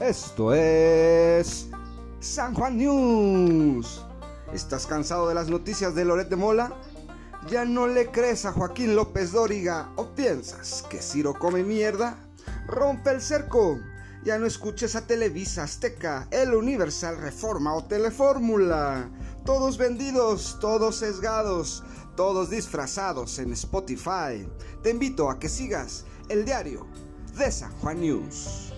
Esto es San Juan News. ¿Estás cansado de las noticias de Lorette Mola? ¿Ya no le crees a Joaquín López Dóriga o piensas que Ciro come mierda? Rompe el cerco. Ya no escuches a Televisa, Azteca, El Universal, Reforma o Telefórmula. Todos vendidos, todos sesgados, todos disfrazados en Spotify. Te invito a que sigas el diario de San Juan News.